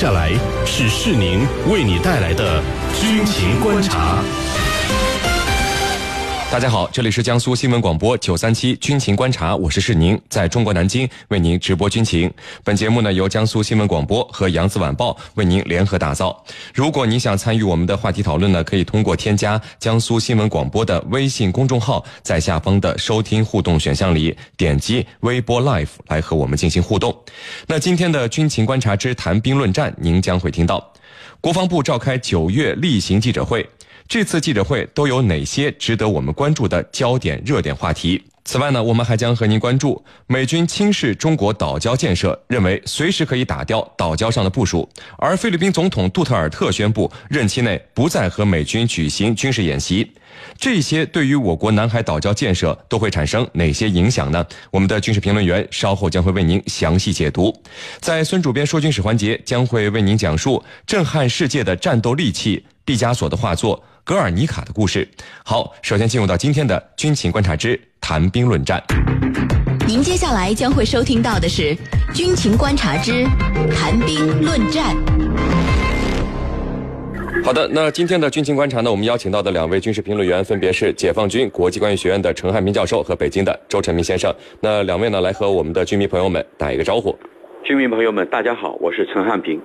下来是世宁为你带来的军情观察。大家好，这里是江苏新闻广播九三七军情观察，我是世宁，在中国南京为您直播军情。本节目呢由江苏新闻广播和扬子晚报为您联合打造。如果您想参与我们的话题讨论呢，可以通过添加江苏新闻广播的微信公众号，在下方的收听互动选项里点击微波 Live 来和我们进行互动。那今天的军情观察之谈兵论战，您将会听到国防部召开九月例行记者会。这次记者会都有哪些值得我们关注的焦点热点话题？此外呢，我们还将和您关注美军轻视中国岛礁建设，认为随时可以打掉岛礁上的部署；而菲律宾总统杜特尔特宣布任期内不再和美军举行军事演习。这些对于我国南海岛礁建设都会产生哪些影响呢？我们的军事评论员稍后将会为您详细解读。在孙主编说军事环节，将会为您讲述震撼世界的战斗利器——毕加索的画作。格尔尼卡的故事。好，首先进入到今天的军情观察之谈兵论战。您接下来将会收听到的是军情观察之谈兵论战。好的，那今天的军情观察呢，我们邀请到的两位军事评论员分别是解放军国际关系学院的陈汉平教授和北京的周成明先生。那两位呢，来和我们的军迷朋友们打一个招呼。军迷朋友们，大家好，我是陈汉平。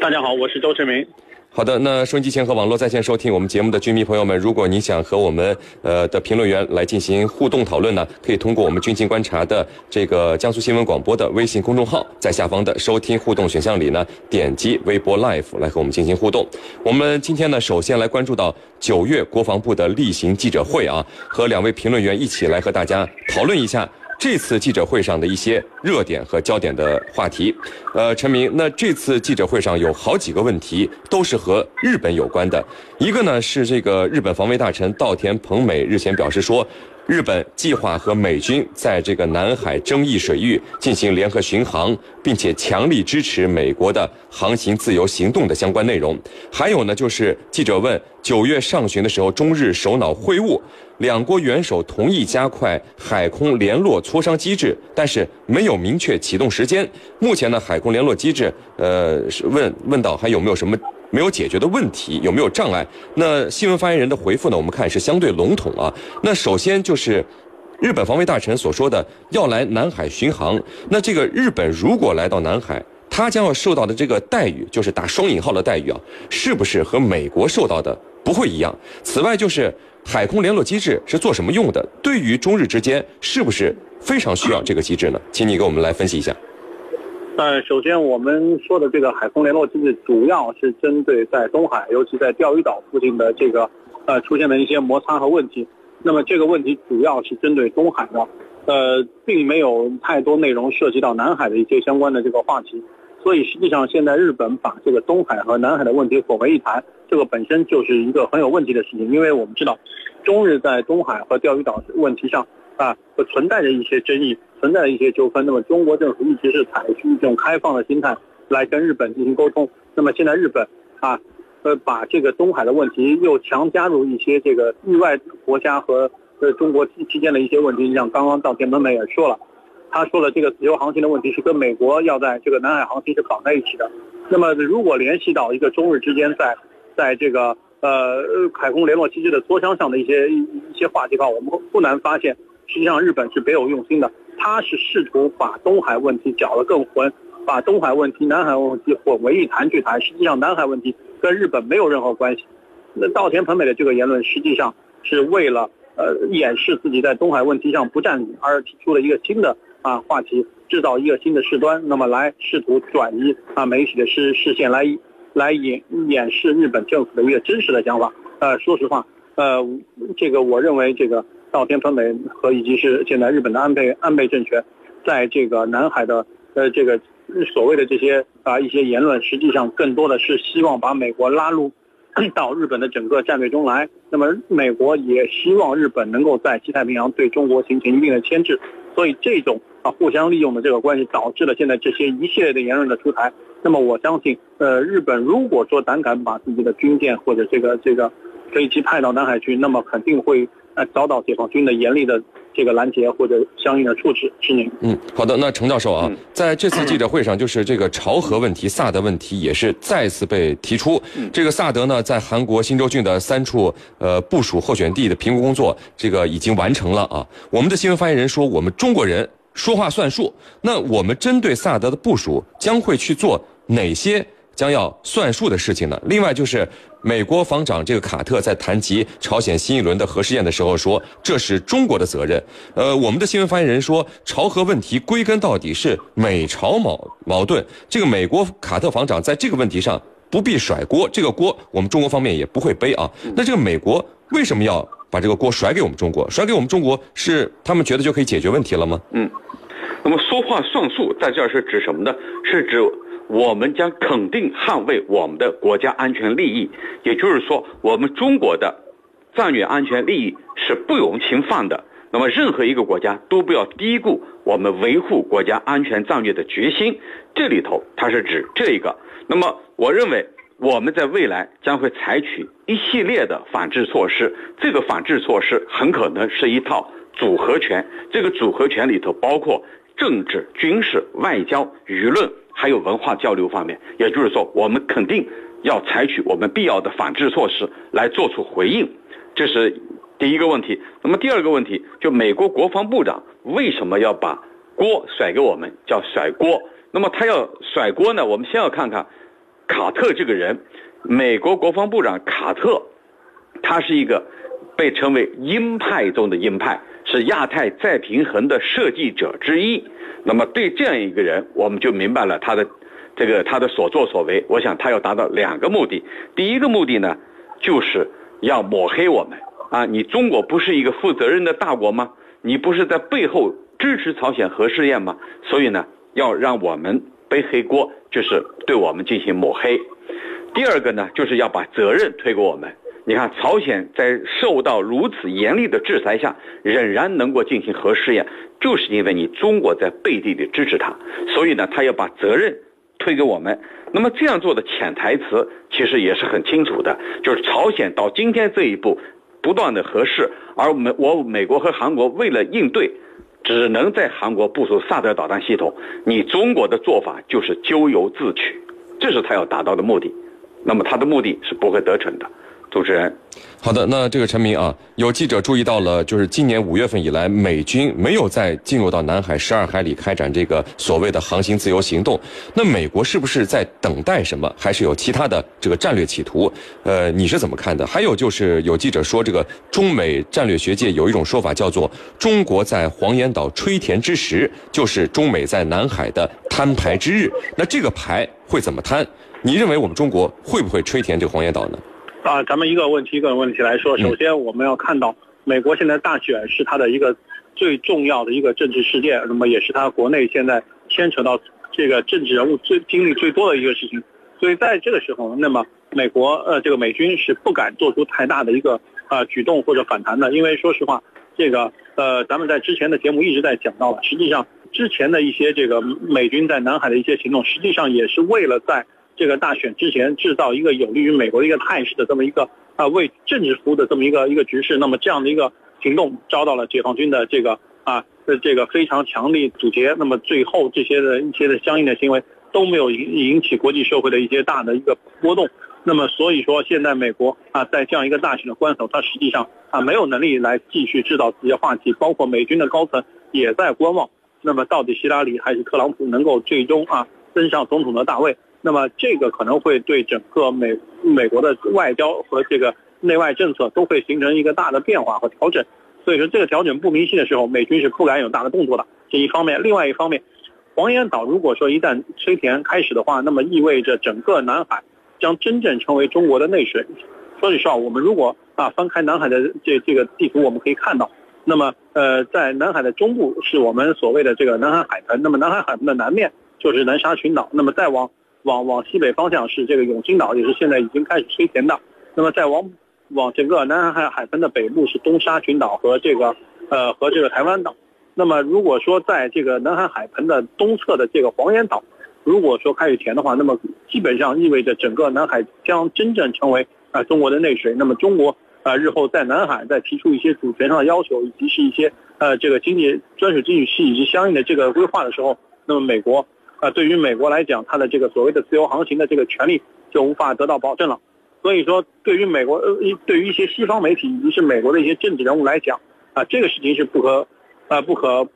大家好，我是周成明。好的，那收音机前和网络在线收听我们节目的军迷朋友们，如果你想和我们呃的评论员来进行互动讨论呢，可以通过我们军情观察的这个江苏新闻广播的微信公众号，在下方的收听互动选项里呢，点击微博 Live 来和我们进行互动。我们今天呢，首先来关注到九月国防部的例行记者会啊，和两位评论员一起来和大家讨论一下。这次记者会上的一些热点和焦点的话题，呃，陈明，那这次记者会上有好几个问题都是和日本有关的。一个呢是这个日本防卫大臣稻田朋美日前表示说，日本计划和美军在这个南海争议水域进行联合巡航，并且强力支持美国的航行自由行动的相关内容。还有呢，就是记者问，九月上旬的时候，中日首脑会晤。两国元首同意加快海空联络磋商机制，但是没有明确启动时间。目前呢，海空联络机制，呃，是问问到还有没有什么没有解决的问题，有没有障碍？那新闻发言人的回复呢？我们看是相对笼统啊。那首先就是日本防卫大臣所说的要来南海巡航。那这个日本如果来到南海，他将要受到的这个待遇，就是打双引号的待遇啊，是不是和美国受到的不会一样？此外就是。海空联络机制是做什么用的？对于中日之间，是不是非常需要这个机制呢？请你给我们来分析一下。呃，首先我们说的这个海空联络机制，主要是针对在东海，尤其在钓鱼岛附近的这个呃出现的一些摩擦和问题。那么这个问题主要是针对东海的，呃，并没有太多内容涉及到南海的一些相关的这个话题。所以实际上，现在日本把这个东海和南海的问题混为一谈，这个本身就是一个很有问题的事情。因为我们知道，中日在东海和钓鱼岛问题上啊，存在着一些争议，存在着一些纠纷。那么中国政府一直是采取一种开放的心态来跟日本进行沟通。那么现在日本啊，呃，把这个东海的问题又强加入一些这个域外国家和呃中国之间的一些问题，像刚刚到田本美也说了。他说了，这个自由航行的问题是跟美国要在这个南海航行是绑在一起的。那么，如果联系到一个中日之间在，在这个呃海空联络机制的磋商上的一些一些话题的话，我们不难发现，实际上日本是别有用心的。他是试图把东海问题搅得更混，把东海问题、南海问题混为一谈去谈。实际上，南海问题跟日本没有任何关系。那稻田朋美的这个言论，实际上是为了呃掩饰自己在东海问题上不占理，而提出了一个新的。啊，话题制造一个新的事端，那么来试图转移啊媒体的视视线，来来掩掩饰日本政府的一个真实的想法。呃，说实话，呃，这个我认为这个稻田朋美和以及是现在日本的安倍安倍政权，在这个南海的呃这个所谓的这些啊一些言论，实际上更多的是希望把美国拉入到日本的整个战略中来。那么美国也希望日本能够在西太平洋对中国形成一定的牵制。所以这种啊互相利用的这个关系，导致了现在这些一系列的言论的出台。那么我相信，呃，日本如果说胆敢把自己的军舰或者这个这个飞机派到南海去，那么肯定会呃遭到解放军的严厉的这个拦截或者相应的处置。是您。嗯，好的。那程教授啊，嗯在这次记者会上，就是这个朝核问题、萨德问题也是再次被提出。嗯这个萨德呢，在韩国新州郡的三处呃部署候选地的评估工作，这个已经完成了啊。我们的新闻发言人说，我们中国人说话算数。那我们针对萨德的部署，将会去做哪些将要算数的事情呢？另外就是。美国防长这个卡特在谈及朝鲜新一轮的核试验的时候说，这是中国的责任。呃，我们的新闻发言人说，朝核问题归根到底是美朝矛矛盾。这个美国卡特防长在这个问题上不必甩锅，这个锅我们中国方面也不会背啊。那这个美国为什么要把这个锅甩给我们中国？甩给我们中国是他们觉得就可以解决问题了吗？嗯，那么说话算数在这儿是指什么呢？是指我们将肯定捍卫我们的国家安全利益，也就是说，我们中国的战略安全利益是不容侵犯的。那么，任何一个国家都不要低估我们维护国家安全战略的决心。这里头它是指这一个。那么，我认为我们在未来将会采取一系列的反制措施。这个反制措施很可能是一套组合拳。这个组合拳里头包括政治、军事、外交、舆论，还有文化交流方面。也就是说，我们肯定要采取我们必要的反制措施来做出回应。这是第一个问题。那么第二个问题，就美国国防部长为什么要把锅甩给我们，叫甩锅？那么他要甩锅呢？我们先要看看卡特这个人，美国国防部长卡特，他是一个被称为鹰派中的鹰派，是亚太再平衡的设计者之一。那么对这样一个人，我们就明白了他的这个他的所作所为。我想他要达到两个目的，第一个目的呢，就是要抹黑我们啊！你中国不是一个负责任的大国吗？你不是在背后支持朝鲜核试验吗？所以呢，要让我们背黑锅，就是对我们进行抹黑。第二个呢，就是要把责任推给我们。你看，朝鲜在受到如此严厉的制裁下，仍然能够进行核试验，就是因为你中国在背地里支持他，所以呢，他要把责任推给我们。那么这样做的潜台词其实也是很清楚的，就是朝鲜到今天这一步，不断的核试，而美我美国和韩国为了应对，只能在韩国部署萨德导弹系统。你中国的做法就是咎由自取，这是他要达到的目的。那么他的目的是不会得逞的。主持人，好的，那这个陈明啊，有记者注意到了，就是今年五月份以来，美军没有再进入到南海十二海里开展这个所谓的航行自由行动。那美国是不是在等待什么，还是有其他的这个战略企图？呃，你是怎么看的？还有就是有记者说，这个中美战略学界有一种说法叫做“中国在黄岩岛吹填之时，就是中美在南海的摊牌之日”。那这个牌会怎么摊？你认为我们中国会不会吹填这个黄岩岛呢？啊，咱们一个问题一个问题来说，首先我们要看到，美国现在大选是它的一个最重要的一个政治事件，那么也是它国内现在牵扯到这个政治人物最精力最多的一个事情。所以在这个时候，那么美国呃这个美军是不敢做出太大的一个呃举动或者反弹的，因为说实话，这个呃咱们在之前的节目一直在讲到了，实际上之前的一些这个美军在南海的一些行动，实际上也是为了在这个大选之前制造一个有利于美国的一个态势的这么一个啊为政治服务的这么一个一个局势，那么这样的一个行动遭到了解放军的这个啊的这个非常强力阻截，那么最后这些的一些的相应的行为都没有引引起国际社会的一些大的一个波动，那么所以说现在美国啊在这样一个大选的关头，它实际上啊没有能力来继续制造这些话题，包括美军的高层也在观望，那么到底希拉里还是特朗普能够最终啊登上总统的大位？那么这个可能会对整个美美国的外交和这个内外政策都会形成一个大的变化和调整。所以说这个调整不明晰的时候，美军是不敢有大的动作的。这一方面，另外一方面，黄岩岛如果说一旦吹填开始的话，那么意味着整个南海将真正成为中国的内水。说句实话，我们如果啊翻开南海的这这个地图，我们可以看到，那么呃在南海的中部是我们所谓的这个南海海盆，那么南海海盆的南面就是南沙群岛，那么再往往往西北方向是这个永兴岛，也是现在已经开始吹填的。那么再往往整个南海海盆的北部是东沙群岛和这个呃和这个台湾岛。那么如果说在这个南海海盆的东侧的这个黄岩岛，如果说开始填的话，那么基本上意味着整个南海将真正成为啊、中国的内水。那么中国呃日后在南海再提出一些主权上的要求，以及是一些呃这个经济专属经济区以及相应的这个规划的时候，那么美国啊对于美国来讲，它的这个所谓的自由航行的这个权利就无法得到保证了。所以说，对于美国呃对于一些西方媒体以及是美国的一些政治人物来讲，啊这个事情是不可呃不可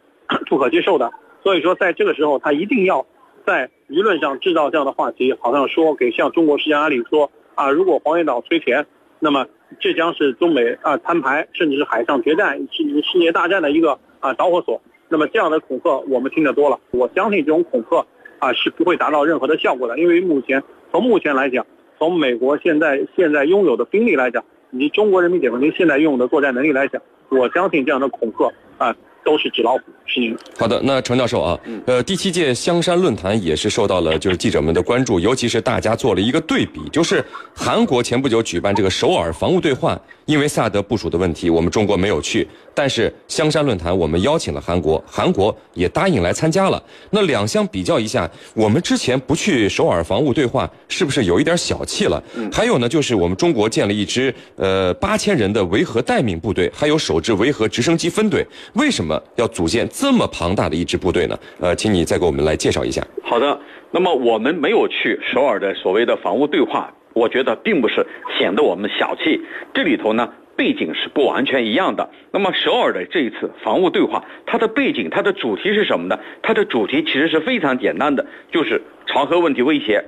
不可接受的。所以说，在这个时候，他一定要在舆论上制造这样的话题，好像说给向中国施加压力，说啊，如果黄岩岛摧田，那么这将是中美啊摊牌，甚至是海上决战，甚至世界大战的一个啊导火索。那么这样的恐吓我们听得多了，我相信这种恐吓啊是不会达到任何的效果的，因为目前从目前来讲，从美国现在现在拥有的兵力来讲，以及中国人民解放军现在拥有的作战能力来讲，我相信这样的恐吓啊。都是纸老虎，是您。好的，那程教授啊，呃，第七届香山论坛也是受到了就是记者们的关注，尤其是大家做了一个对比，就是韩国前不久举办这个首尔防务对话，因为萨德部署的问题，我们中国没有去，但是香山论坛我们邀请了韩国，韩国也答应来参加了。那两相比较一下，我们之前不去首尔防务对话，是不是有一点小气了？还有呢，就是我们中国建了一支呃八千人的维和待命部队，还有首支维和直升机分队，为什么？要组建这么庞大的一支部队呢？呃，请你再给我们来介绍一下。好的，那么我们没有去首尔的所谓的防务对话，我觉得并不是显得我们小气。这里头呢，背景是不完全一样的。那么首尔的这一次防务对话，它的背景、它的主题是什么呢？它的主题其实是非常简单的，就是朝核问题威胁、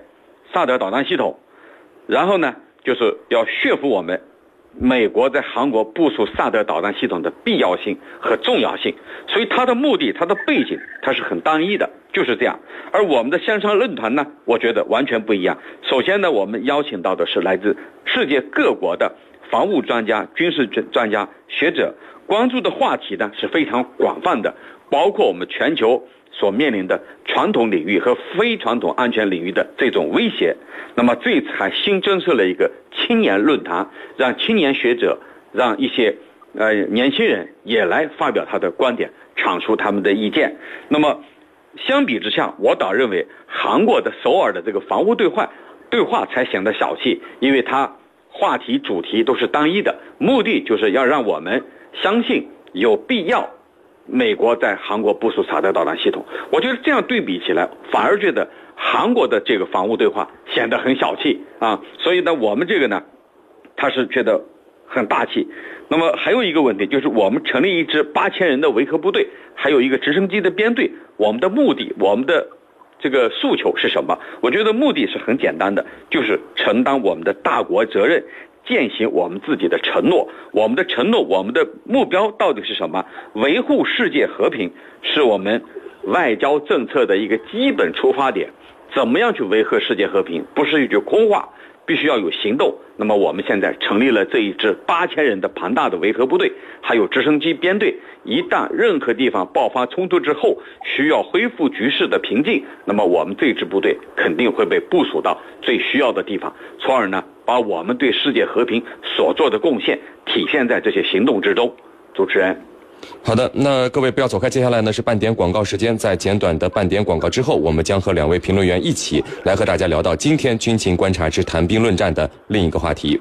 萨德导弹系统，然后呢，就是要说服我们。美国在韩国部署萨德导弹系统的必要性和重要性，所以它的目的、它的背景，它是很单一的，就是这样。而我们的香山论坛呢，我觉得完全不一样。首先呢，我们邀请到的是来自世界各国的防务专家、军事专专家、学者，关注的话题呢是非常广泛的，包括我们全球。所面临的传统领域和非传统安全领域的这种威胁，那么这次还新增设了一个青年论坛，让青年学者、让一些呃年轻人也来发表他的观点，阐述他们的意见。那么相比之下，我倒认为韩国的首尔的这个防务对话对话才显得小气，因为它话题主题都是单一的，目的就是要让我们相信有必要。美国在韩国部署萨德导弹系统，我觉得这样对比起来，反而觉得韩国的这个防务对话显得很小气啊。所以呢，我们这个呢，他是觉得很大气。那么还有一个问题就是，我们成立一支八千人的维和部队，还有一个直升机的编队，我们的目的，我们的这个诉求是什么？我觉得目的是很简单的，就是承担我们的大国责任。践行我们自己的承诺，我们的承诺，我们的目标到底是什么？维护世界和平是我们外交政策的一个基本出发点。怎么样去维护世界和平？不是一句空话。必须要有行动。那么我们现在成立了这一支八千人的庞大的维和部队，还有直升机编队。一旦任何地方爆发冲突之后，需要恢复局势的平静，那么我们这支部队肯定会被部署到最需要的地方，从而呢，把我们对世界和平所做的贡献体现在这些行动之中。主持人。好的，那各位不要走开，接下来呢是半点广告时间，在简短的半点广告之后，我们将和两位评论员一起来和大家聊到今天军情观察之谈兵论战的另一个话题。